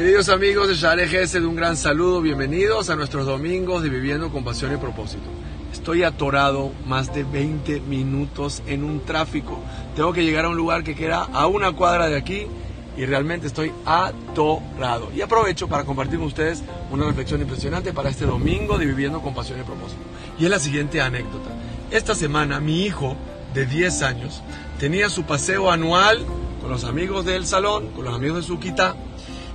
Queridos amigos de Share de un gran saludo, bienvenidos a nuestros domingos de Viviendo con Pasión y Propósito. Estoy atorado más de 20 minutos en un tráfico. Tengo que llegar a un lugar que queda a una cuadra de aquí y realmente estoy atorado. Y aprovecho para compartir con ustedes una reflexión impresionante para este domingo de Viviendo con Pasión y Propósito. Y es la siguiente anécdota. Esta semana mi hijo de 10 años tenía su paseo anual con los amigos del salón, con los amigos de su quita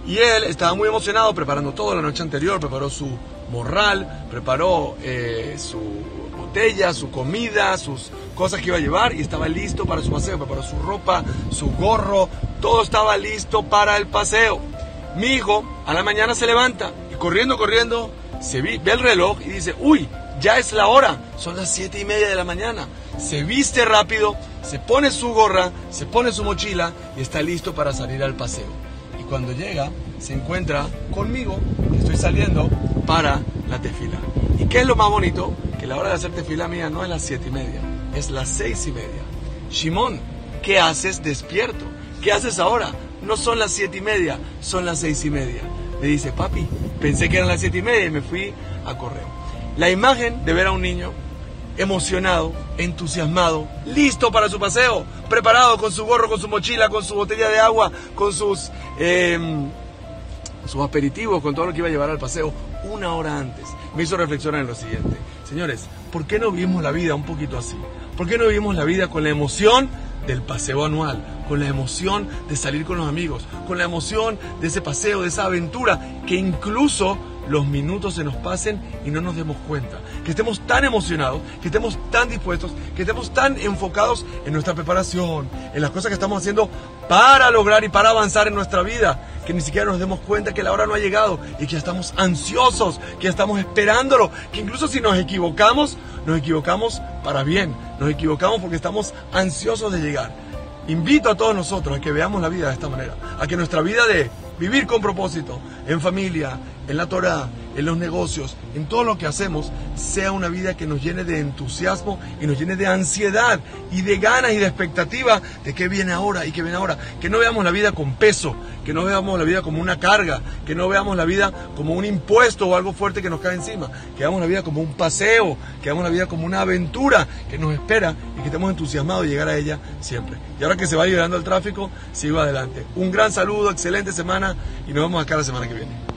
y él estaba muy emocionado preparando todo la noche anterior, preparó su morral, preparó eh, su botella, su comida, sus cosas que iba a llevar y estaba listo para su paseo, preparó su ropa, su gorro, todo estaba listo para el paseo. Mi hijo a la mañana se levanta y corriendo, corriendo, se ve el reloj y dice, uy, ya es la hora, son las siete y media de la mañana. Se viste rápido, se pone su gorra, se pone su mochila y está listo para salir al paseo cuando llega se encuentra conmigo, estoy saliendo para la tefila. ¿Y qué es lo más bonito? Que la hora de hacer tefila mía no es las siete y media, es las seis y media. Shimon, ¿qué haces despierto? ¿Qué haces ahora? No son las siete y media, son las seis y media. Me dice, papi, pensé que eran las siete y media y me fui a correr. La imagen de ver a un niño emocionado, entusiasmado, listo para su paseo, preparado con su gorro, con su mochila, con su botella de agua, con sus, em, sus aperitivos, con todo lo que iba a llevar al paseo, una hora antes. Me hizo reflexionar en lo siguiente. Señores, ¿por qué no vivimos la vida un poquito así? ¿Por qué no vivimos la vida con la emoción del paseo anual, con la emoción de salir con los amigos, con la emoción de ese paseo, de esa aventura, que incluso los minutos se nos pasen y no nos demos cuenta. Que estemos tan emocionados, que estemos tan dispuestos, que estemos tan enfocados en nuestra preparación, en las cosas que estamos haciendo para lograr y para avanzar en nuestra vida, que ni siquiera nos demos cuenta que la hora no ha llegado y que ya estamos ansiosos, que ya estamos esperándolo, que incluso si nos equivocamos, nos equivocamos para bien, nos equivocamos porque estamos ansiosos de llegar. Invito a todos nosotros a que veamos la vida de esta manera, a que nuestra vida de vivir con propósito, en familia, en la Torah, en los negocios, en todo lo que hacemos, sea una vida que nos llene de entusiasmo y nos llene de ansiedad y de ganas y de expectativa de qué viene ahora y qué viene ahora. Que no veamos la vida con peso, que no veamos la vida como una carga, que no veamos la vida como un impuesto o algo fuerte que nos cae encima, que veamos la vida como un paseo, que veamos la vida como una aventura que nos espera y que estemos entusiasmados de llegar a ella siempre. Y ahora que se va liberando el tráfico, sigo adelante. Un gran saludo, excelente semana y nos vemos acá la semana que viene.